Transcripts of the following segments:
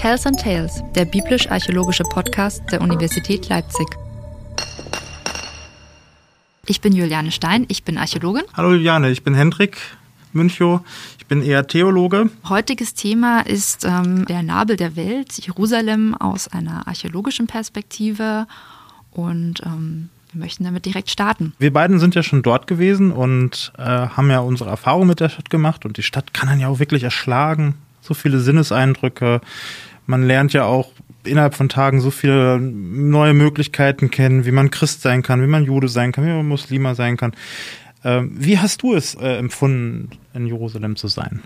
Tales and Tales, der biblisch-archäologische Podcast der Universität Leipzig. Ich bin Juliane Stein, ich bin Archäologin. Hallo Juliane, ich bin Hendrik Münchow. Ich bin eher Theologe. Heutiges Thema ist ähm, der Nabel der Welt, Jerusalem aus einer archäologischen Perspektive. Und ähm, wir möchten damit direkt starten. Wir beiden sind ja schon dort gewesen und äh, haben ja unsere Erfahrung mit der Stadt gemacht. Und die Stadt kann dann ja auch wirklich erschlagen. So viele Sinneseindrücke. Man lernt ja auch innerhalb von Tagen so viele neue Möglichkeiten kennen, wie man Christ sein kann, wie man Jude sein kann, wie man Muslima sein kann. Ähm, wie hast du es äh, empfunden, in Jerusalem zu sein?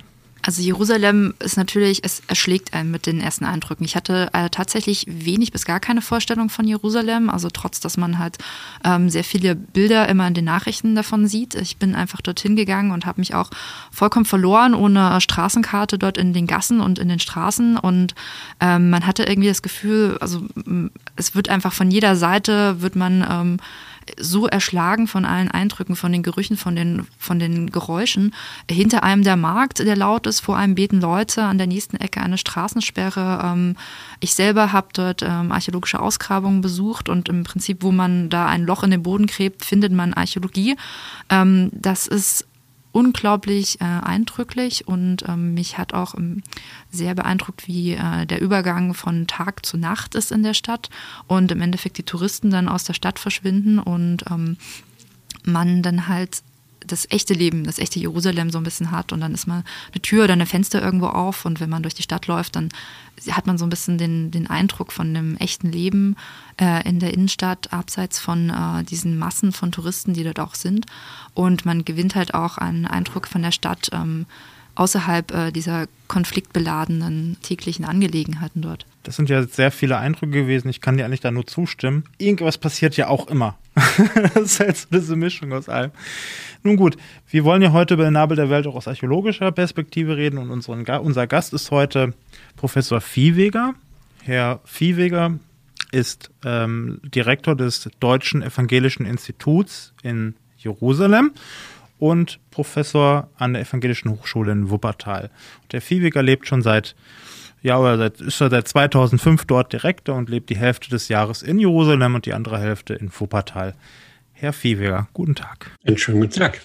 Also Jerusalem ist natürlich, es erschlägt einen mit den ersten Eindrücken. Ich hatte äh, tatsächlich wenig bis gar keine Vorstellung von Jerusalem, also trotz, dass man halt ähm, sehr viele Bilder immer in den Nachrichten davon sieht. Ich bin einfach dorthin gegangen und habe mich auch vollkommen verloren, ohne Straßenkarte dort in den Gassen und in den Straßen. Und ähm, man hatte irgendwie das Gefühl, also es wird einfach von jeder Seite, wird man... Ähm, so erschlagen von allen Eindrücken, von den Gerüchen, von den, von den Geräuschen. Hinter einem der Markt, der laut ist, vor einem beten Leute, an der nächsten Ecke eine Straßensperre. Ähm, ich selber habe dort ähm, archäologische Ausgrabungen besucht und im Prinzip, wo man da ein Loch in den Boden gräbt, findet man Archäologie. Ähm, das ist unglaublich äh, eindrücklich und ähm, mich hat auch ähm, sehr beeindruckt, wie äh, der Übergang von Tag zu Nacht ist in der Stadt und im Endeffekt die Touristen dann aus der Stadt verschwinden und ähm, man dann halt das echte Leben, das echte Jerusalem so ein bisschen hat und dann ist mal eine Tür oder ein Fenster irgendwo auf und wenn man durch die Stadt läuft, dann hat man so ein bisschen den, den Eindruck von einem echten Leben äh, in der Innenstadt, abseits von äh, diesen Massen von Touristen, die dort auch sind und man gewinnt halt auch einen Eindruck von der Stadt ähm, außerhalb äh, dieser konfliktbeladenen täglichen Angelegenheiten dort. Das sind ja sehr viele Eindrücke gewesen. Ich kann dir eigentlich da nur zustimmen. Irgendwas passiert ja auch immer. das ist halt so diese Mischung aus allem. Nun gut, wir wollen ja heute über den Nabel der Welt auch aus archäologischer Perspektive reden und unseren, unser Gast ist heute Professor Viehweger. Herr Viehweger ist ähm, Direktor des Deutschen Evangelischen Instituts in Jerusalem und Professor an der Evangelischen Hochschule in Wuppertal. Und der Viehweger lebt schon seit ja, oder seit, ist er seit 2005 dort Direktor und lebt die Hälfte des Jahres in Jerusalem und die andere Hälfte in Wuppertal. Herr Viehweger, guten Tag. Einen schönen guten Tag.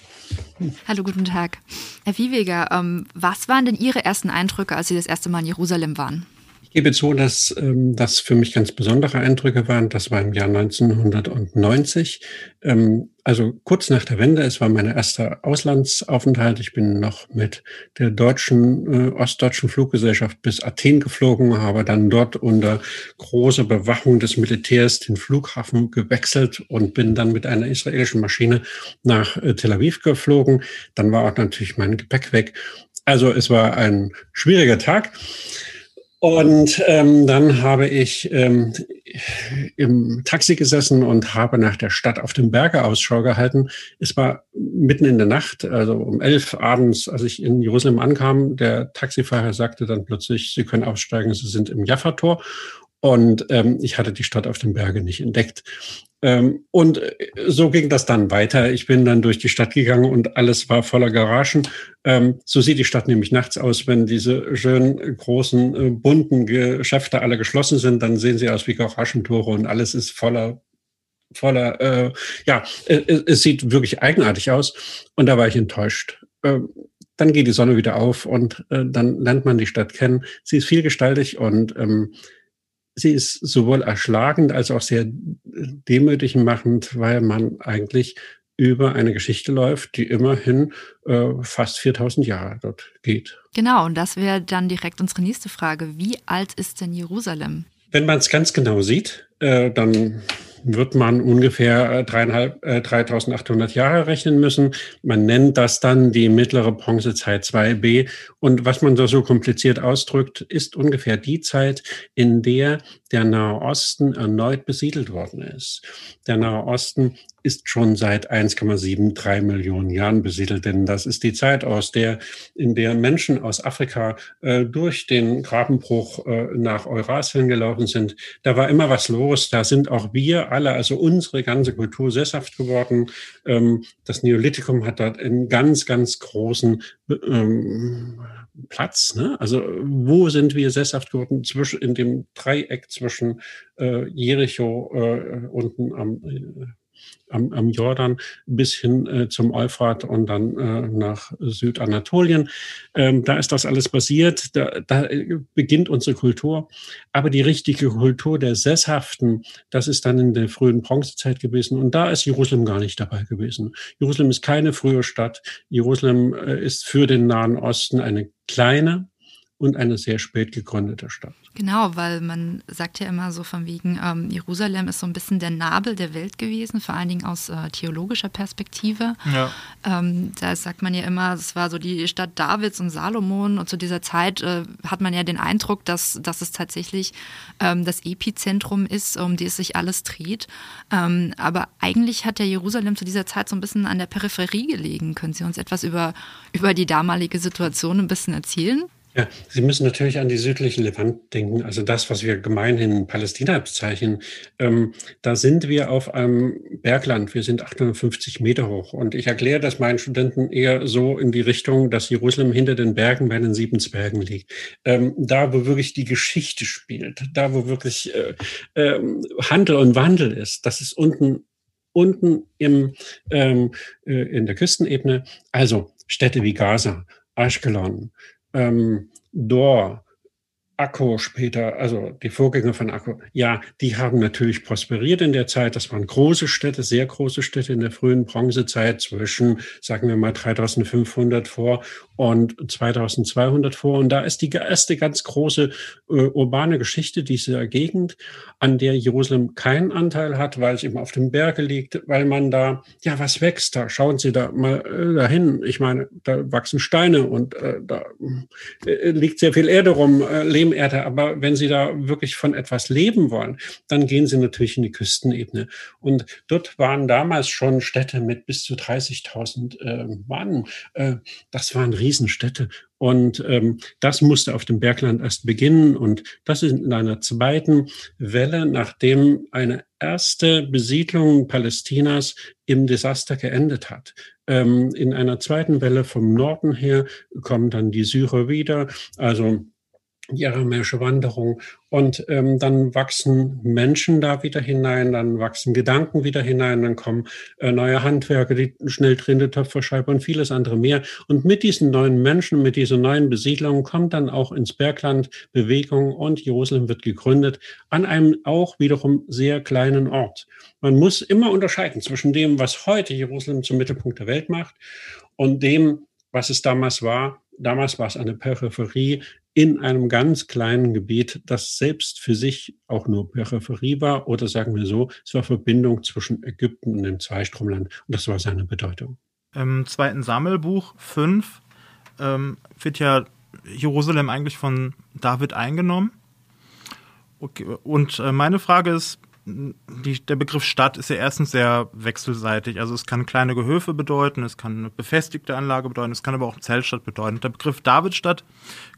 Hallo, guten Tag. Herr Viehweger, ähm, was waren denn Ihre ersten Eindrücke, als Sie das erste Mal in Jerusalem waren? Ich gebe zu, dass ähm, das für mich ganz besondere Eindrücke waren. Das war im Jahr 1990. Ähm, also kurz nach der Wende. Es war mein erster Auslandsaufenthalt. Ich bin noch mit der deutschen, äh, ostdeutschen Fluggesellschaft bis Athen geflogen, habe dann dort unter großer Bewachung des Militärs den Flughafen gewechselt und bin dann mit einer israelischen Maschine nach äh, Tel Aviv geflogen. Dann war auch natürlich mein Gepäck weg. Also es war ein schwieriger Tag. Und ähm, dann habe ich ähm, im Taxi gesessen und habe nach der Stadt auf dem Berge Ausschau gehalten. Es war mitten in der Nacht, also um elf abends, als ich in Jerusalem ankam. Der Taxifahrer sagte dann plötzlich, Sie können aussteigen, Sie sind im Jaffa-Tor. Und ähm, ich hatte die Stadt auf dem Berge nicht entdeckt. Ähm, und äh, so ging das dann weiter. Ich bin dann durch die Stadt gegangen und alles war voller Garagen. Ähm, so sieht die Stadt nämlich nachts aus, wenn diese schönen großen äh, bunten Geschäfte alle geschlossen sind, dann sehen sie aus wie Garagentore und alles ist voller voller äh, ja, äh, es sieht wirklich eigenartig aus und da war ich enttäuscht. Ähm, dann geht die Sonne wieder auf und äh, dann lernt man die Stadt kennen. Sie ist vielgestaltig und ähm, sie ist sowohl erschlagend als auch sehr demütig machend, weil man eigentlich über eine Geschichte läuft, die immerhin äh, fast 4000 Jahre dort geht. Genau, und das wäre dann direkt unsere nächste Frage. Wie alt ist denn Jerusalem? Wenn man es ganz genau sieht, äh, dann wird man ungefähr äh, dreieinhalb, äh, 3800 Jahre rechnen müssen. Man nennt das dann die mittlere Bronzezeit 2b. Und was man da so kompliziert ausdrückt, ist ungefähr die Zeit, in der der Nahe Osten erneut besiedelt worden ist. Der Nahe Osten ist schon seit 1,73 Millionen Jahren besiedelt, denn das ist die Zeit, aus der, in der Menschen aus Afrika äh, durch den Grabenbruch äh, nach Eurasien gelaufen sind. Da war immer was los. Da sind auch wir alle, also unsere ganze Kultur sesshaft geworden. Ähm, das Neolithikum hat dort einen ganz, ganz großen ähm, Platz. Ne? Also wo sind wir sesshaft geworden? Zwischen in dem Dreieck zwischen äh, Jericho äh, unten am äh, am, am Jordan bis hin äh, zum Euphrat und dann äh, nach Südanatolien. Ähm, da ist das alles basiert. Da, da beginnt unsere Kultur. Aber die richtige Kultur der Sesshaften, das ist dann in der frühen Bronzezeit gewesen. Und da ist Jerusalem gar nicht dabei gewesen. Jerusalem ist keine frühe Stadt. Jerusalem äh, ist für den Nahen Osten eine kleine, und eine sehr spät gegründete Stadt. Genau, weil man sagt ja immer so von wegen, ähm, Jerusalem ist so ein bisschen der Nabel der Welt gewesen, vor allen Dingen aus äh, theologischer Perspektive. Ja. Ähm, da sagt man ja immer, es war so die Stadt Davids und Salomon und zu dieser Zeit äh, hat man ja den Eindruck, dass, dass es tatsächlich ähm, das Epizentrum ist, um die es sich alles dreht. Ähm, aber eigentlich hat ja Jerusalem zu dieser Zeit so ein bisschen an der Peripherie gelegen. Können Sie uns etwas über, über die damalige Situation ein bisschen erzählen? Ja, Sie müssen natürlich an die südliche Levant denken, also das, was wir gemeinhin Palästina bezeichnen. Ähm, da sind wir auf einem Bergland, wir sind 850 Meter hoch. Und ich erkläre das meinen Studenten eher so in die Richtung, dass Jerusalem hinter den Bergen bei den Siebensbergen liegt. Ähm, da, wo wirklich die Geschichte spielt, da, wo wirklich äh, äh, Handel und Wandel ist, das ist unten unten im, ähm, äh, in der Küstenebene. Also Städte wie Gaza, Ashkelon, ähm, Dor, Akko später, also die Vorgänger von Akko, ja, die haben natürlich prosperiert in der Zeit. Das waren große Städte, sehr große Städte in der frühen Bronzezeit zwischen, sagen wir mal, 3500 vor und 2200 vor. Und da ist die erste ganz große äh, urbane Geschichte dieser Gegend, an der Jerusalem keinen Anteil hat, weil es eben auf dem Berge liegt, weil man da, ja, was wächst da? Schauen Sie da mal äh, dahin. Ich meine, da wachsen Steine und äh, da äh, liegt sehr viel Erde rum, äh, Lehmerde. Aber wenn Sie da wirklich von etwas leben wollen, dann gehen Sie natürlich in die Küstenebene. Und dort waren damals schon Städte mit bis zu 30.000 äh, Mann. Äh, das waren Riesenstädte. Und ähm, das musste auf dem Bergland erst beginnen. Und das ist in einer zweiten Welle, nachdem eine erste Besiedlung Palästinas im Desaster geendet hat. Ähm, in einer zweiten Welle vom Norden her kommen dann die Syrer wieder. Also die aramäische Wanderung. Und ähm, dann wachsen Menschen da wieder hinein, dann wachsen Gedanken wieder hinein, dann kommen äh, neue Handwerker, die Schnelltrinde, Töpferschreiber und vieles andere mehr. Und mit diesen neuen Menschen, mit dieser neuen Besiedlung kommt dann auch ins Bergland Bewegung und Jerusalem wird gegründet an einem auch wiederum sehr kleinen Ort. Man muss immer unterscheiden zwischen dem, was heute Jerusalem zum Mittelpunkt der Welt macht und dem, was es damals war. Damals war es eine Peripherie in einem ganz kleinen Gebiet, das selbst für sich auch nur Peripherie war oder sagen wir so, es war Verbindung zwischen Ägypten und dem Zweistromland und das war seine Bedeutung. Im zweiten Sammelbuch 5 ähm, wird ja Jerusalem eigentlich von David eingenommen. Okay. Und äh, meine Frage ist, die, der Begriff Stadt ist ja erstens sehr wechselseitig. Also es kann kleine Gehöfe bedeuten, es kann eine befestigte Anlage bedeuten, es kann aber auch Zeltstadt bedeuten. Der Begriff Davidstadt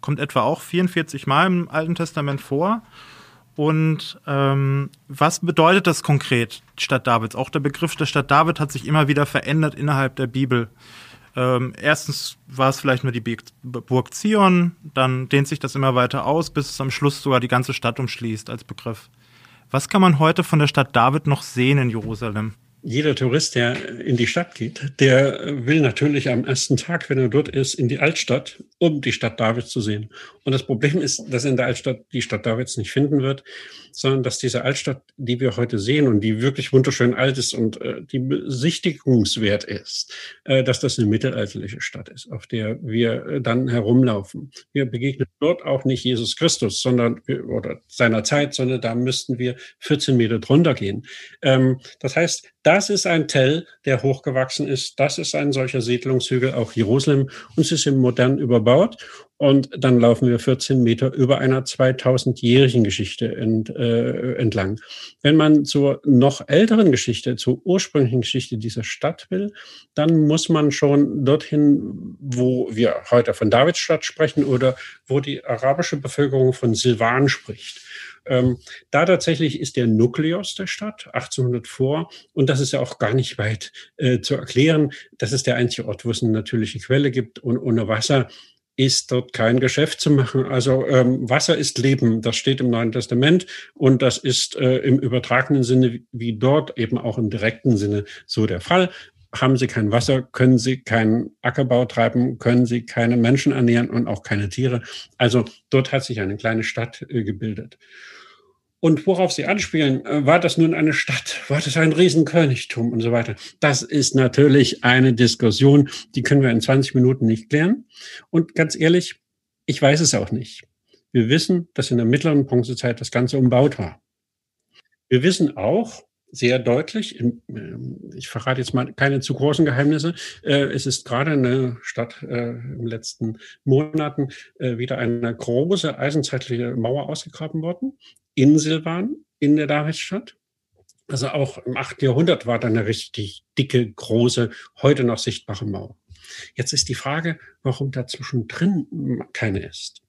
kommt etwa auch 44 Mal im Alten Testament vor. Und ähm, was bedeutet das konkret, die Stadt Davids? Auch der Begriff der Stadt David hat sich immer wieder verändert innerhalb der Bibel. Ähm, erstens war es vielleicht nur die Burg Zion, dann dehnt sich das immer weiter aus, bis es am Schluss sogar die ganze Stadt umschließt als Begriff. Was kann man heute von der Stadt David noch sehen in Jerusalem? Jeder Tourist, der in die Stadt geht, der will natürlich am ersten Tag, wenn er dort ist, in die Altstadt, um die Stadt Davids zu sehen. Und das Problem ist, dass in der Altstadt die Stadt Davids nicht finden wird, sondern dass diese Altstadt, die wir heute sehen und die wirklich wunderschön alt ist und äh, die besichtigungswert ist, äh, dass das eine mittelalterliche Stadt ist, auf der wir äh, dann herumlaufen. Wir begegnen dort auch nicht Jesus Christus, sondern oder seiner Zeit, sondern da müssten wir 14 Meter drunter gehen. Ähm, das heißt, Das ist ein Tell, der hochgewachsen ist. Das ist ein solcher Siedlungshügel, auch Jerusalem. Und es ist im modern überbaut. Und dann laufen wir 14 Meter über einer 2000-jährigen Geschichte ent, äh, entlang. Wenn man zur noch älteren Geschichte, zur ursprünglichen Geschichte dieser Stadt will, dann muss man schon dorthin, wo wir heute von Davidstadt sprechen oder wo die arabische Bevölkerung von Silvan spricht. Ähm, da tatsächlich ist der Nukleus der Stadt 1800 vor und das ist ja auch gar nicht weit äh, zu erklären. Das ist der einzige Ort, wo es eine natürliche Quelle gibt und ohne Wasser ist dort kein Geschäft zu machen. Also ähm, Wasser ist Leben, das steht im Neuen Testament und das ist äh, im übertragenen Sinne wie dort eben auch im direkten Sinne so der Fall. Haben Sie kein Wasser, können Sie keinen Ackerbau treiben, können Sie keine Menschen ernähren und auch keine Tiere. Also dort hat sich eine kleine Stadt äh, gebildet. Und worauf Sie anspielen, äh, war das nun eine Stadt? War das ein Riesenkönigtum und so weiter? Das ist natürlich eine Diskussion, die können wir in 20 Minuten nicht klären. Und ganz ehrlich, ich weiß es auch nicht. Wir wissen, dass in der mittleren Bronzezeit das Ganze umbaut war. Wir wissen auch sehr deutlich, ähm, ich verrate jetzt mal keine zu großen Geheimnisse, äh, es ist gerade in der Stadt äh, im letzten Monaten wieder eine große eisenzeitliche Mauer ausgegraben worden in Silvan, in der Davidstadt. Also auch im 8. Jahrhundert war da eine richtig dicke, große, heute noch sichtbare Mauer. Jetzt ist die Frage, warum dazwischen drin keine ist.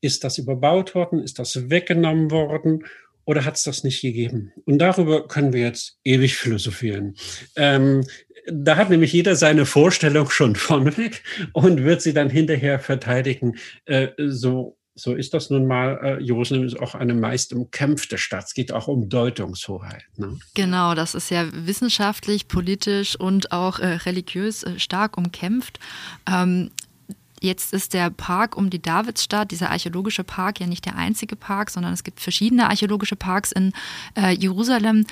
Ist das überbaut worden? Ist das weggenommen worden? Oder hat es das nicht gegeben? Und darüber können wir jetzt ewig philosophieren. Ähm, da hat nämlich jeder seine Vorstellung schon vorneweg und wird sie dann hinterher verteidigen, äh, so so ist das nun mal. Äh, Jerusalem ist auch eine meist umkämpfte Stadt. Es geht auch um Deutungshoheit. Ne? Genau, das ist ja wissenschaftlich, politisch und auch äh, religiös äh, stark umkämpft. Ähm, Jetzt ist der Park um die Davidsstadt, dieser archäologische Park, ja nicht der einzige Park, sondern es gibt verschiedene archäologische Parks in äh, Jerusalem.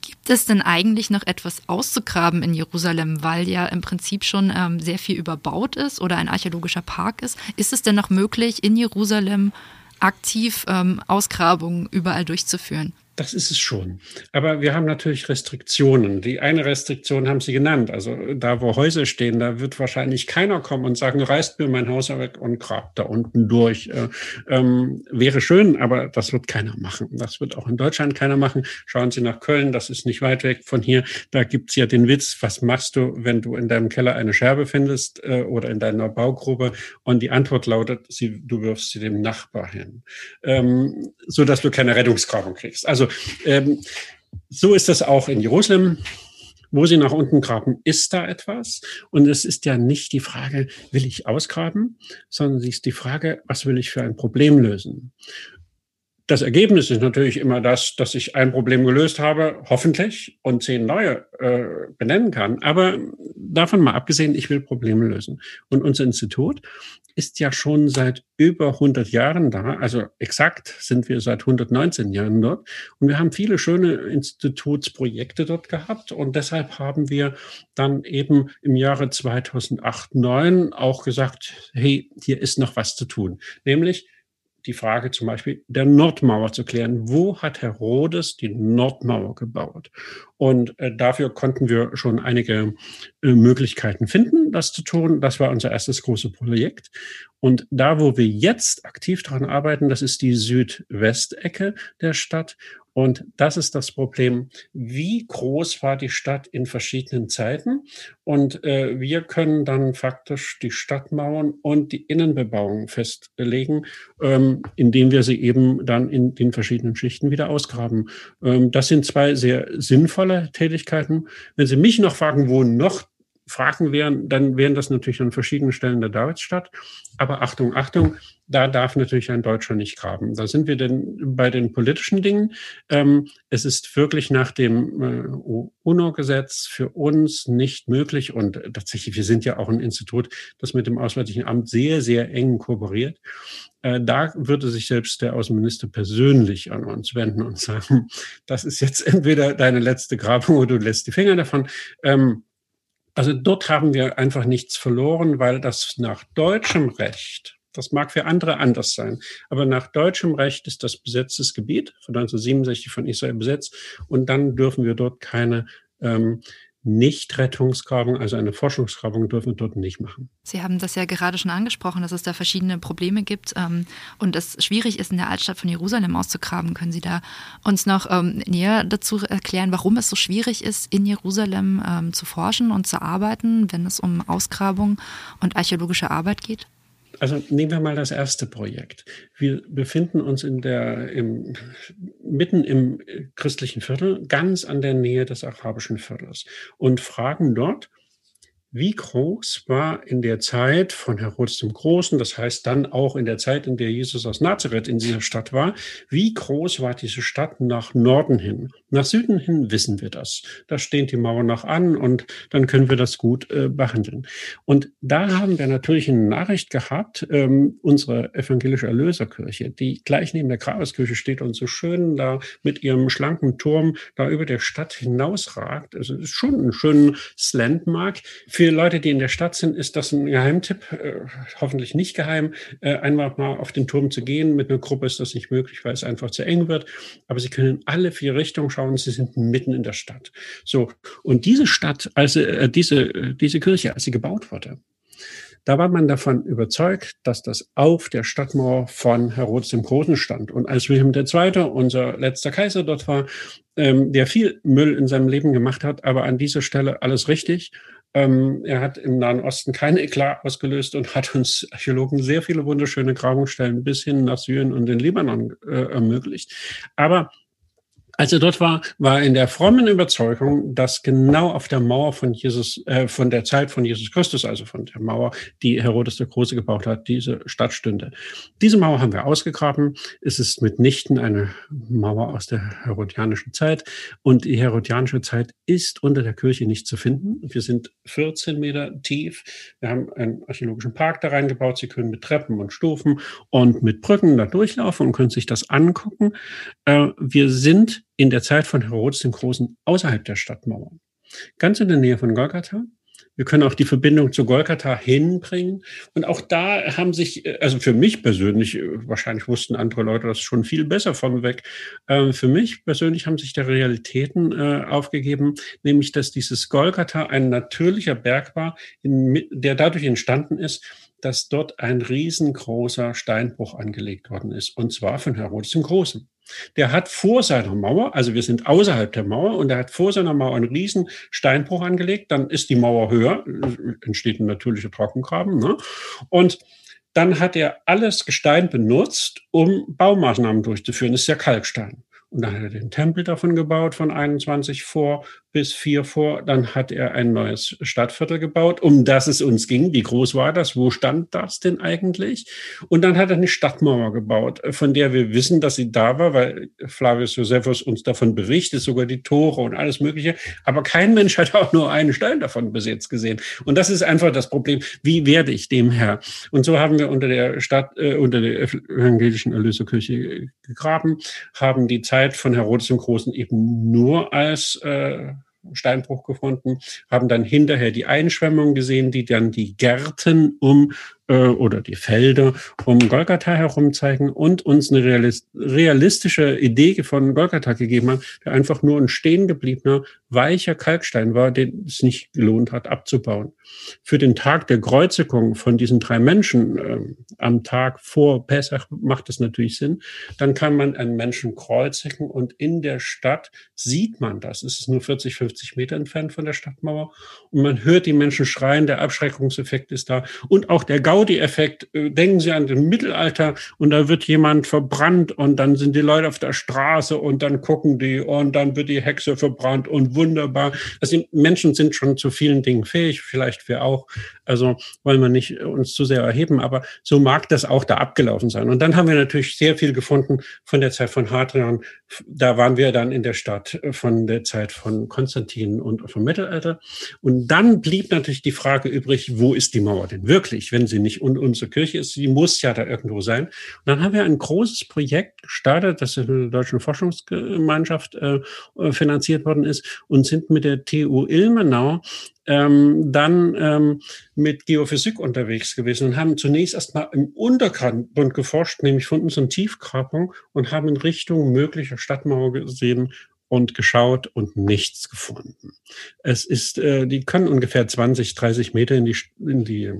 Gibt es denn eigentlich noch etwas auszugraben in Jerusalem, weil ja im Prinzip schon ähm, sehr viel überbaut ist oder ein archäologischer Park ist? Ist es denn noch möglich, in Jerusalem aktiv ähm, Ausgrabungen überall durchzuführen? Das ist es schon. Aber wir haben natürlich Restriktionen. Die eine Restriktion haben Sie genannt. Also da, wo Häuser stehen, da wird wahrscheinlich keiner kommen und sagen, reißt mir mein Haus weg und grabt da unten durch. Äh, ähm, wäre schön, aber das wird keiner machen. Das wird auch in Deutschland keiner machen. Schauen Sie nach Köln, das ist nicht weit weg von hier. Da gibt's ja den Witz, was machst du, wenn du in deinem Keller eine Scherbe findest äh, oder in deiner Baugrube? Und die Antwort lautet, sie, du wirfst sie dem Nachbar hin, ähm, so dass du keine Rettungsgrabung kriegst. Also ähm, so ist das auch in Jerusalem. Wo sie nach unten graben, ist da etwas. Und es ist ja nicht die Frage, will ich ausgraben, sondern es ist die Frage, was will ich für ein Problem lösen? Das Ergebnis ist natürlich immer das, dass ich ein Problem gelöst habe, hoffentlich, und zehn neue äh, benennen kann. Aber davon mal abgesehen, ich will Probleme lösen. Und unser Institut ist ja schon seit über 100 Jahren da. Also exakt sind wir seit 119 Jahren dort. Und wir haben viele schöne Institutsprojekte dort gehabt. Und deshalb haben wir dann eben im Jahre 2008, 2009 auch gesagt, hey, hier ist noch was zu tun. Nämlich die Frage zum Beispiel der Nordmauer zu klären. Wo hat Herodes die Nordmauer gebaut? Und äh, dafür konnten wir schon einige äh, Möglichkeiten finden, das zu tun. Das war unser erstes großes Projekt. Und da, wo wir jetzt aktiv daran arbeiten, das ist die Südwestecke der Stadt. Und das ist das Problem. Wie groß war die Stadt in verschiedenen Zeiten? Und äh, wir können dann faktisch die Stadtmauern und die Innenbebauung festlegen, ähm, indem wir sie eben dann in den verschiedenen Schichten wieder ausgraben. Ähm, das sind zwei sehr sinnvolle Tätigkeiten. Wenn Sie mich noch fragen, wo noch Fragen wären, dann wären das natürlich an verschiedenen Stellen der Davidsstadt. Aber Achtung, Achtung, da darf natürlich ein Deutscher nicht graben. Da sind wir denn bei den politischen Dingen. Ähm, es ist wirklich nach dem äh, UNO-Gesetz für uns nicht möglich und tatsächlich, wir sind ja auch ein Institut, das mit dem Auswärtigen Amt sehr, sehr eng kooperiert. Äh, da würde sich selbst der Außenminister persönlich an uns wenden und sagen, das ist jetzt entweder deine letzte Grabung oder du lässt die Finger davon. Also dort haben wir einfach nichts verloren, weil das nach deutschem Recht, das mag für andere anders sein, aber nach deutschem Recht ist das besetztes Gebiet von 1967 von Israel besetzt und dann dürfen wir dort keine ähm, nicht-Rettungsgrabung, also eine Forschungsgrabung dürfen wir dort nicht machen. Sie haben das ja gerade schon angesprochen, dass es da verschiedene Probleme gibt ähm, und es schwierig ist, in der Altstadt von Jerusalem auszugraben. Können Sie da uns noch ähm, näher dazu erklären, warum es so schwierig ist, in Jerusalem ähm, zu forschen und zu arbeiten, wenn es um Ausgrabung und archäologische Arbeit geht? Also nehmen wir mal das erste Projekt. Wir befinden uns in der, im, mitten im christlichen Viertel, ganz an der Nähe des arabischen Viertels und fragen dort, wie groß war in der Zeit von Herodes dem Großen, das heißt dann auch in der Zeit, in der Jesus aus Nazareth in dieser Stadt war, wie groß war diese Stadt nach Norden hin? Nach Süden hin wissen wir das. Da stehen die Mauern noch an und dann können wir das gut äh, behandeln. Und da haben wir natürlich eine Nachricht gehabt, ähm, unsere evangelische Erlöserkirche, die gleich neben der Grabeskirche steht und so schön da mit ihrem schlanken Turm da über der Stadt hinausragt. Also ist schon ein schöner Landmark für Leute, die in der Stadt sind, ist das ein Geheimtipp, äh, hoffentlich nicht geheim, äh, einfach mal auf den Turm zu gehen. Mit einer Gruppe ist das nicht möglich, weil es einfach zu eng wird. Aber Sie können in alle vier Richtungen schauen. Sie sind mitten in der Stadt. So. Und diese Stadt, also äh, diese, äh, diese Kirche, als sie gebaut wurde, da war man davon überzeugt, dass das auf der Stadtmauer von Herodes dem Großen stand. Und als Wilhelm II., unser letzter Kaiser dort war, ähm, der viel Müll in seinem Leben gemacht hat, aber an dieser Stelle alles richtig, ähm, er hat im Nahen Osten kein Eklat ausgelöst und hat uns Archäologen sehr viele wunderschöne Grabungsstellen bis hin nach Syrien und den Libanon äh, ermöglicht. Aber als er dort war, war in der frommen Überzeugung, dass genau auf der Mauer von Jesus, äh, von der Zeit von Jesus Christus, also von der Mauer, die Herodes der Große gebaut hat, diese Stadt stünde. Diese Mauer haben wir ausgegraben. Es ist mitnichten eine Mauer aus der herodianischen Zeit. Und die herodianische Zeit ist unter der Kirche nicht zu finden. Wir sind 14 Meter tief. Wir haben einen archäologischen Park da reingebaut. Sie können mit Treppen und Stufen und mit Brücken da durchlaufen und können sich das angucken. Äh, wir sind in der Zeit von Herodes dem Großen außerhalb der Stadtmauern. Ganz in der Nähe von Golgatha. Wir können auch die Verbindung zu Golgatha hinbringen. Und auch da haben sich, also für mich persönlich, wahrscheinlich wussten andere Leute das schon viel besser von weg. Ähm, für mich persönlich haben sich da Realitäten äh, aufgegeben, nämlich, dass dieses Golgatha ein natürlicher Berg war, der dadurch entstanden ist, dass dort ein riesengroßer Steinbruch angelegt worden ist. Und zwar von Herodes dem Großen. Der hat vor seiner Mauer, also wir sind außerhalb der Mauer, und er hat vor seiner Mauer einen riesen Steinbruch angelegt. Dann ist die Mauer höher, entsteht ein natürlicher Trockengraben. Ne? Und dann hat er alles Gestein benutzt, um Baumaßnahmen durchzuführen. Das ist ja Kalkstein. Und dann hat er den Tempel davon gebaut von 21 vor bis 4 vor. Dann hat er ein neues Stadtviertel gebaut, um das es uns ging. Wie groß war das? Wo stand das denn eigentlich? Und dann hat er eine Stadtmauer gebaut, von der wir wissen, dass sie da war, weil Flavius Josephus uns davon berichtet, sogar die Tore und alles Mögliche. Aber kein Mensch hat auch nur einen Stein davon bis jetzt gesehen. Und das ist einfach das Problem. Wie werde ich dem Herr? Und so haben wir unter der Stadt, äh, unter der evangelischen Erlöserkirche gegraben, haben die Zeit von Herodes dem Großen eben nur als äh, Steinbruch gefunden, haben dann hinterher die Einschwemmung gesehen, die dann die Gärten um äh, oder die Felder um Golgatha herum zeigen und uns eine realistische Idee von Golgatha gegeben haben, der einfach nur ein stehen gebliebener, weicher Kalkstein war, den es nicht gelohnt hat abzubauen. Für den Tag der Kreuzigung von diesen drei Menschen äh, am Tag vor Pesach macht es natürlich Sinn. Dann kann man einen Menschen kreuzigen und in der Stadt sieht man das. Es ist nur 40, 50 Meter entfernt von der Stadtmauer und man hört die Menschen schreien, der Abschreckungseffekt ist da und auch der Gau Gaudi-Effekt. Äh, denken Sie an das Mittelalter und da wird jemand verbrannt und dann sind die Leute auf der Straße und dann gucken die und dann wird die Hexe verbrannt und wunderbar. Also Menschen sind schon zu vielen Dingen fähig, vielleicht wir auch. Also wollen wir nicht uns zu sehr erheben, aber so mag das auch da abgelaufen sein. Und dann haben wir natürlich sehr viel gefunden von der Zeit von Hadrian. Da waren wir dann in der Stadt von der Zeit von Konstantin und vom Mittelalter. Und dann blieb natürlich die Frage übrig, wo ist die Mauer denn wirklich, wenn sie nicht und unsere Kirche ist, sie muss ja da irgendwo sein. Und dann haben wir ein großes Projekt gestartet, das in der Deutschen Forschungsgemeinschaft äh, finanziert worden ist und sind mit der TU Ilmenau ähm, dann ähm, mit Geophysik unterwegs gewesen und haben zunächst erstmal im Untergrund geforscht, nämlich von unseren Tiefgrabung und haben in Richtung möglicher Stadtmauer gesehen, und geschaut und nichts gefunden. Es ist, äh, die können ungefähr 20, 30 Meter in die, in die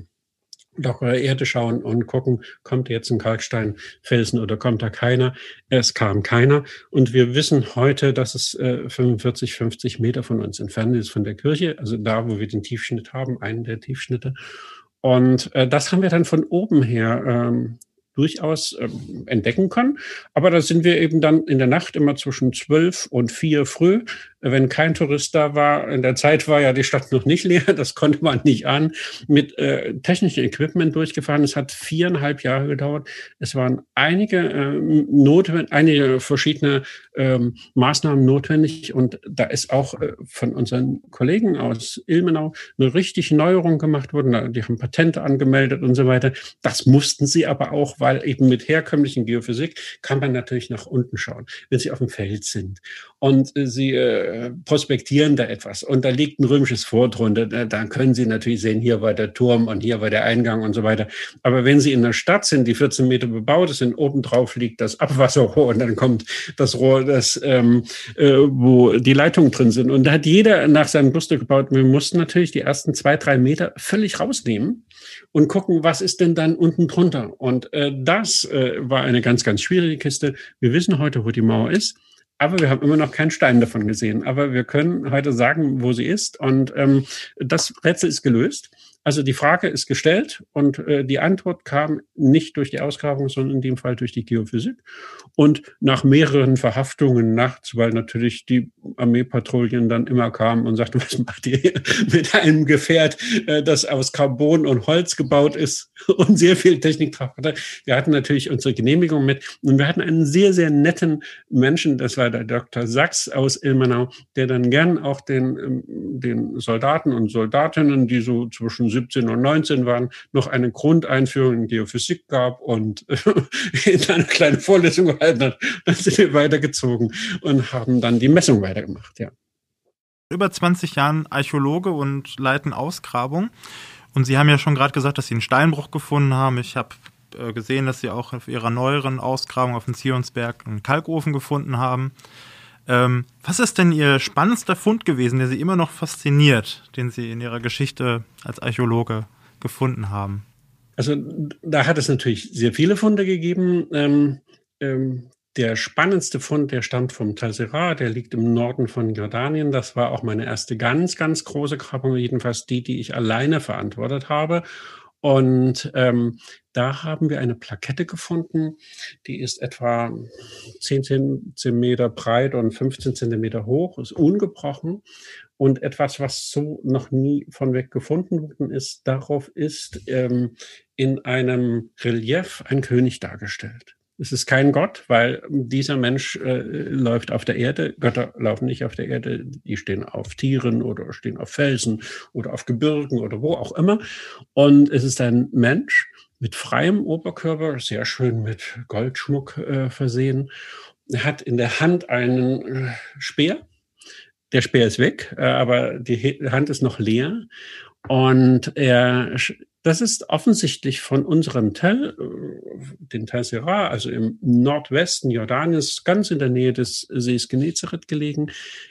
lockere Erde schauen und gucken, kommt jetzt ein Kalksteinfelsen oder kommt da keiner. Es kam keiner. Und wir wissen heute, dass es äh, 45, 50 Meter von uns entfernt ist von der Kirche, also da, wo wir den Tiefschnitt haben, einen der Tiefschnitte. Und äh, das haben wir dann von oben her ähm, durchaus ähm, entdecken können. Aber da sind wir eben dann in der Nacht immer zwischen zwölf und vier früh wenn kein Tourist da war. In der Zeit war ja die Stadt noch nicht leer, das konnte man nicht an, mit äh, technischem Equipment durchgefahren. Es hat viereinhalb Jahre gedauert. Es waren einige, äh, notwendig, einige verschiedene ähm, Maßnahmen notwendig und da ist auch äh, von unseren Kollegen aus Ilmenau eine richtig Neuerung gemacht worden. Die haben Patente angemeldet und so weiter. Das mussten sie aber auch, weil eben mit herkömmlichen Geophysik kann man natürlich nach unten schauen, wenn sie auf dem Feld sind und äh, sie äh, prospektieren da etwas und da liegt ein römisches Fort drunter, da, da können sie natürlich sehen, hier war der Turm und hier war der Eingang und so weiter. Aber wenn sie in einer Stadt sind, die 14 Meter bebaut ist, und obendrauf liegt das Abwasserrohr und dann kommt das Rohr, das, ähm, äh, wo die Leitungen drin sind. Und da hat jeder nach seinem Gusto gebaut. Wir mussten natürlich die ersten zwei, drei Meter völlig rausnehmen und gucken, was ist denn dann unten drunter. Und äh, das äh, war eine ganz, ganz schwierige Kiste. Wir wissen heute, wo die Mauer ist. Aber wir haben immer noch keinen Stein davon gesehen. Aber wir können heute sagen, wo sie ist. Und ähm, das Rätsel ist gelöst. Also die Frage ist gestellt und äh, die Antwort kam nicht durch die Ausgrabung, sondern in dem Fall durch die Geophysik. Und nach mehreren Verhaftungen nachts, weil natürlich die Armeepatrouillen dann immer kamen und sagten, was macht ihr hier mit einem Gefährt, äh, das aus Carbon und Holz gebaut ist und sehr viel Technik drauf hatte. Wir hatten natürlich unsere Genehmigung mit und wir hatten einen sehr, sehr netten Menschen, das war der Dr. Sachs aus Ilmenau, der dann gern auch den, ähm, den Soldaten und Soldatinnen, die so zwischen 17 und 19 waren, noch eine Grundeinführung in Geophysik gab und in eine kleine Vorlesung gehalten hat. Dann sind wir weitergezogen und haben dann die Messung weitergemacht, ja. Über 20 Jahren Archäologe und leiten Ausgrabung. Und Sie haben ja schon gerade gesagt, dass Sie einen Steinbruch gefunden haben. Ich habe äh, gesehen, dass Sie auch auf Ihrer neueren Ausgrabung auf dem Zionsberg einen Kalkofen gefunden haben. Ähm, was ist denn Ihr spannendster Fund gewesen, der Sie immer noch fasziniert, den Sie in Ihrer Geschichte als Archäologe gefunden haben? Also da hat es natürlich sehr viele Funde gegeben. Ähm, ähm, der spannendste Fund, der stammt vom Talsera, der liegt im Norden von Jordanien. Das war auch meine erste ganz, ganz große Grabung, jedenfalls die, die ich alleine verantwortet habe. Und ähm, da haben wir eine Plakette gefunden, die ist etwa 10 Zentimeter breit und 15 Zentimeter hoch, ist ungebrochen. Und etwas, was so noch nie von weg gefunden worden ist, darauf ist ähm, in einem Relief ein König dargestellt. Es ist kein Gott, weil dieser Mensch äh, läuft auf der Erde. Götter laufen nicht auf der Erde. Die stehen auf Tieren oder stehen auf Felsen oder auf Gebirgen oder wo auch immer. Und es ist ein Mensch mit freiem Oberkörper, sehr schön mit Goldschmuck äh, versehen. Er hat in der Hand einen äh, Speer. Der Speer ist weg, äh, aber die Hand ist noch leer. Und er das ist offensichtlich von unserem Tell, äh, den Tel Sera, also im Nordwesten Jordaniens, ganz in der Nähe des Sees Genezareth gelegen,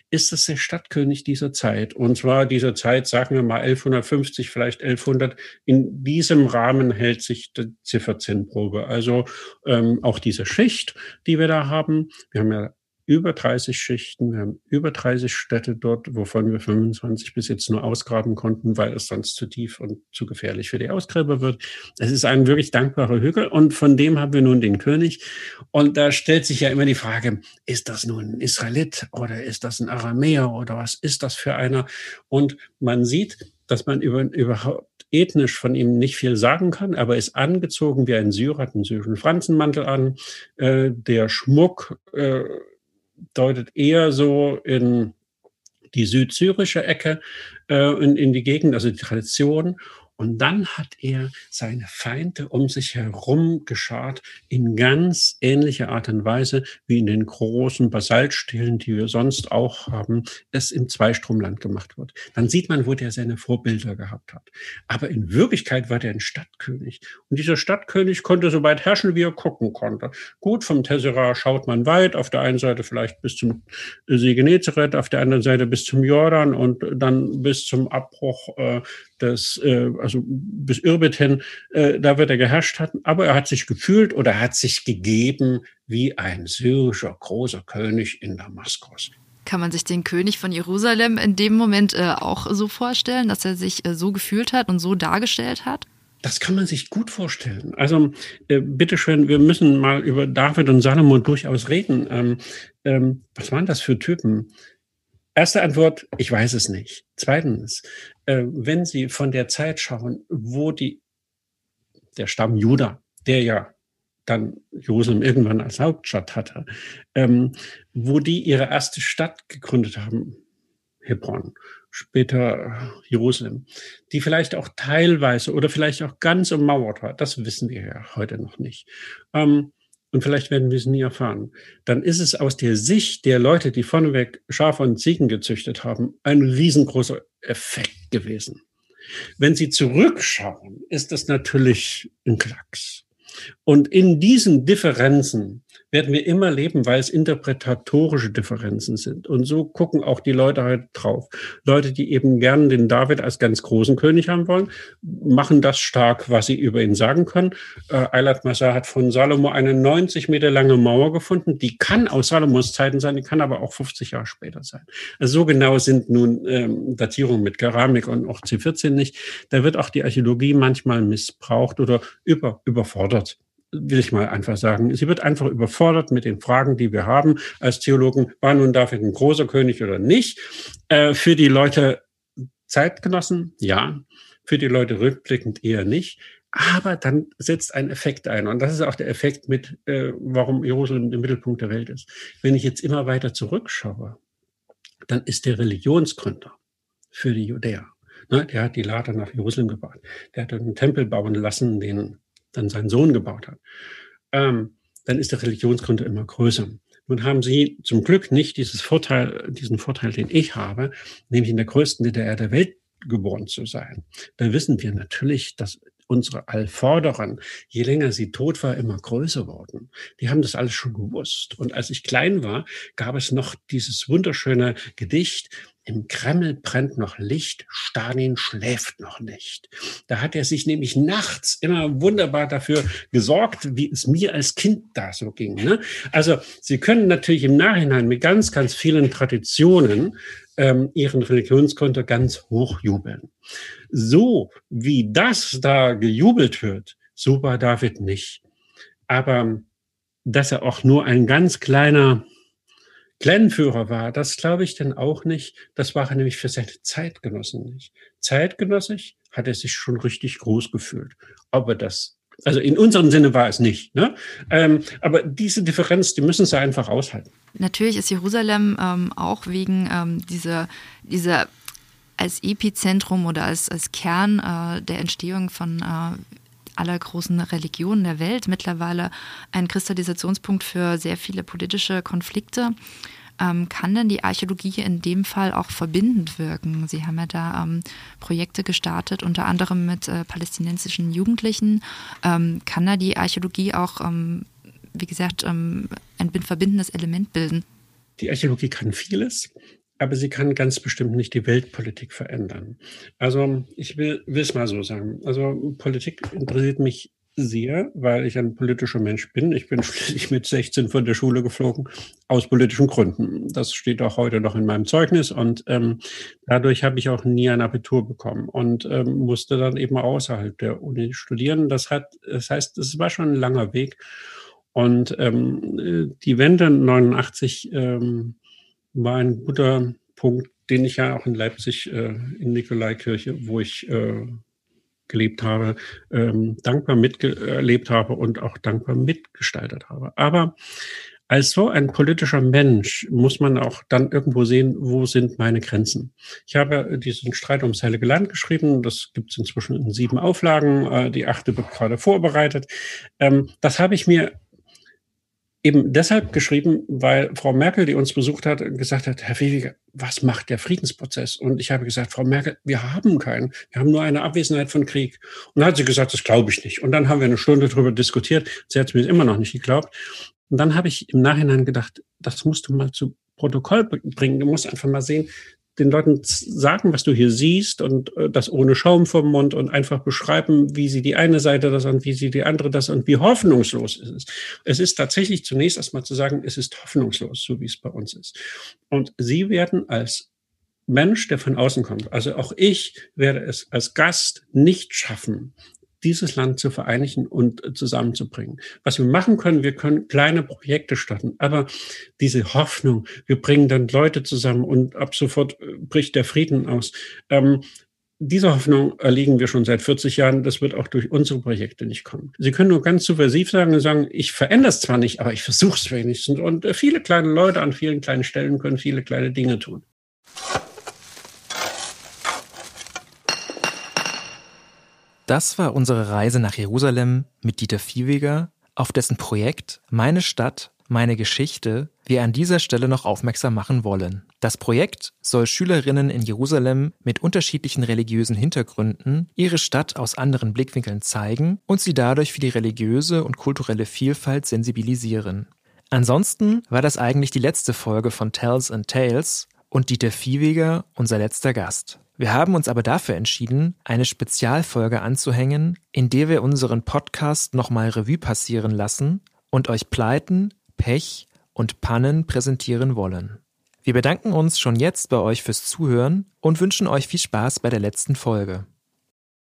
ist das der Stadtkönig dieser Zeit. Und zwar dieser Zeit, sagen wir mal 1150, vielleicht 1100. In diesem Rahmen hält sich die Ziffer 10 Probe. Also ähm, auch diese Schicht, die wir da haben. Wir haben ja über 30 Schichten, wir haben über 30 Städte dort, wovon wir 25 bis jetzt nur ausgraben konnten, weil es sonst zu tief und zu gefährlich für die Ausgräber wird. Es ist ein wirklich dankbarer Hügel und von dem haben wir nun den König. Und da stellt sich ja immer die Frage, ist das nun ein Israelit oder ist das ein Aramäer oder was ist das für einer? Und man sieht, dass man über, überhaupt ethnisch von ihm nicht viel sagen kann, aber ist angezogen wie ein Syrer, einen syrischen Franzenmantel an. Äh, der Schmuck äh, deutet eher so in die südsyrische Ecke, äh, in, in die Gegend, also die Tradition. Und dann hat er seine Feinde um sich herum geschart in ganz ähnlicher Art und Weise wie in den großen Basaltstelen, die wir sonst auch haben, es im Zweistromland gemacht wird. Dann sieht man, wo der seine Vorbilder gehabt hat. Aber in Wirklichkeit war der ein Stadtkönig. Und dieser Stadtkönig konnte so weit herrschen, wie er gucken konnte. Gut, vom Tessera schaut man weit, auf der einen Seite vielleicht bis zum See Genezareth, auf der anderen Seite bis zum Jordan und dann bis zum Abbruch äh, des, äh, also bis Irbeten, äh, da wird er geherrscht hat, aber er hat sich gefühlt oder hat sich gegeben wie ein syrischer großer König in Damaskus. Kann man sich den König von Jerusalem in dem Moment äh, auch so vorstellen, dass er sich äh, so gefühlt hat und so dargestellt hat? Das kann man sich gut vorstellen. Also äh, bitteschön, wir müssen mal über David und Salomon durchaus reden. Ähm, ähm, was waren das für Typen? Erste Antwort, ich weiß es nicht. Zweitens, äh, wenn Sie von der Zeit schauen, wo die, der Stamm Juda, der ja dann Jerusalem irgendwann als Hauptstadt hatte, ähm, wo die ihre erste Stadt gegründet haben, Hebron, später Jerusalem, die vielleicht auch teilweise oder vielleicht auch ganz ummauert war, das wissen wir ja heute noch nicht. Ähm, und vielleicht werden wir es nie erfahren, dann ist es aus der Sicht der Leute, die vorneweg Schafe und Ziegen gezüchtet haben, ein riesengroßer Effekt gewesen. Wenn Sie zurückschauen, ist das natürlich ein Klacks. Und in diesen Differenzen werden wir immer leben, weil es interpretatorische Differenzen sind. Und so gucken auch die Leute halt drauf. Leute, die eben gern den David als ganz großen König haben wollen, machen das stark, was sie über ihn sagen können. Äh, Eilat Massar hat von Salomo eine 90 Meter lange Mauer gefunden. Die kann aus Salomos Zeiten sein, die kann aber auch 50 Jahre später sein. Also so genau sind nun ähm, Datierungen mit Keramik und auch C14 nicht. Da wird auch die Archäologie manchmal missbraucht oder über, überfordert will ich mal einfach sagen. Sie wird einfach überfordert mit den Fragen, die wir haben als Theologen. War nun David ein großer König oder nicht? Äh, für die Leute Zeitgenossen, ja. Für die Leute rückblickend eher nicht. Aber dann setzt ein Effekt ein. Und das ist auch der Effekt mit, äh, warum Jerusalem im Mittelpunkt der Welt ist. Wenn ich jetzt immer weiter zurückschaue, dann ist der Religionsgründer für die Judäer. Ne, der hat die Lader nach Jerusalem gebracht. Der hat einen Tempel bauen lassen, den dann sein Sohn gebaut hat, ähm, dann ist der Religionsgrund immer größer. Nun haben Sie zum Glück nicht dieses Vorteil, diesen Vorteil, den ich habe, nämlich in der größten DDR der Welt geboren zu sein. Da wissen wir natürlich, dass unsere Allvorderen, je länger sie tot war, immer größer wurden. Die haben das alles schon gewusst. Und als ich klein war, gab es noch dieses wunderschöne Gedicht, im Kreml brennt noch Licht, Stalin schläft noch nicht. Da hat er sich nämlich nachts immer wunderbar dafür gesorgt, wie es mir als Kind da so ging. Ne? Also Sie können natürlich im Nachhinein mit ganz, ganz vielen Traditionen ähm, Ihren Religionskonto ganz hoch jubeln. So wie das da gejubelt wird, so war David nicht. Aber dass er auch nur ein ganz kleiner Kleinführer war, das glaube ich dann auch nicht. Das war er nämlich für seine Zeitgenossen nicht. Zeitgenössisch hat er sich schon richtig groß gefühlt. Aber das, also in unserem Sinne war es nicht. Ne? Ähm, aber diese Differenz, die müssen sie einfach aushalten. Natürlich ist Jerusalem ähm, auch wegen ähm, dieser, dieser als Epizentrum oder als, als Kern äh, der Entstehung von äh, aller großen Religionen der Welt mittlerweile ein Kristallisationspunkt für sehr viele politische Konflikte. Ähm, kann denn die Archäologie in dem Fall auch verbindend wirken? Sie haben ja da ähm, Projekte gestartet, unter anderem mit äh, palästinensischen Jugendlichen. Ähm, kann da die Archäologie auch, ähm, wie gesagt, ähm, ein verbindendes Element bilden? Die Archäologie kann vieles aber sie kann ganz bestimmt nicht die Weltpolitik verändern. Also ich will, es mal so sagen. Also Politik interessiert mich sehr, weil ich ein politischer Mensch bin. Ich bin schließlich mit 16 von der Schule geflogen, aus politischen Gründen. Das steht auch heute noch in meinem Zeugnis und ähm, dadurch habe ich auch nie ein Abitur bekommen und ähm, musste dann eben außerhalb der Uni studieren. Das hat, das heißt, es war schon ein langer Weg. Und ähm, die Wende 89 ähm, war ein guter Punkt, den ich ja auch in Leipzig äh, in Nikolaikirche, wo ich äh, gelebt habe, ähm, dankbar miterlebt habe und auch dankbar mitgestaltet habe. Aber als so ein politischer Mensch muss man auch dann irgendwo sehen, wo sind meine Grenzen. Ich habe diesen Streit ums Heilige Land geschrieben. Das gibt es inzwischen in sieben Auflagen. Äh, die achte wird gerade vorbereitet. Ähm, das habe ich mir eben deshalb geschrieben, weil Frau Merkel, die uns besucht hat, gesagt hat, Herr Wewiger, was macht der Friedensprozess? Und ich habe gesagt, Frau Merkel, wir haben keinen. Wir haben nur eine Abwesenheit von Krieg. Und dann hat sie gesagt, das glaube ich nicht. Und dann haben wir eine Stunde darüber diskutiert. Sie hat es mir immer noch nicht geglaubt. Und dann habe ich im Nachhinein gedacht, das musst du mal zu Protokoll bringen. Du musst einfach mal sehen, den Leuten sagen, was du hier siehst und äh, das ohne Schaum vom Mund und einfach beschreiben, wie sie die eine Seite das und wie sie die andere das und wie hoffnungslos ist es. Es ist tatsächlich zunächst erstmal zu sagen, es ist hoffnungslos, so wie es bei uns ist. Und sie werden als Mensch, der von außen kommt, also auch ich werde es als Gast nicht schaffen, dieses Land zu vereinigen und äh, zusammenzubringen. Was wir machen können, wir können kleine Projekte starten, aber diese Hoffnung, wir bringen dann Leute zusammen und ab sofort äh, bricht der Frieden aus. Ähm, diese Hoffnung erliegen wir schon seit 40 Jahren. Das wird auch durch unsere Projekte nicht kommen. Sie können nur ganz subversiv sagen und sagen, ich verändere es zwar nicht, aber ich versuche es wenigstens. Und äh, viele kleine Leute an vielen kleinen Stellen können viele kleine Dinge tun. Das war unsere Reise nach Jerusalem mit Dieter Viehweger, auf dessen Projekt Meine Stadt, meine Geschichte wir an dieser Stelle noch aufmerksam machen wollen. Das Projekt soll Schülerinnen in Jerusalem mit unterschiedlichen religiösen Hintergründen ihre Stadt aus anderen Blickwinkeln zeigen und sie dadurch für die religiöse und kulturelle Vielfalt sensibilisieren. Ansonsten war das eigentlich die letzte Folge von Tells and Tales und Dieter Viehweger unser letzter Gast. Wir haben uns aber dafür entschieden, eine Spezialfolge anzuhängen, in der wir unseren Podcast nochmal Revue passieren lassen und euch Pleiten, Pech und Pannen präsentieren wollen. Wir bedanken uns schon jetzt bei euch fürs Zuhören und wünschen euch viel Spaß bei der letzten Folge.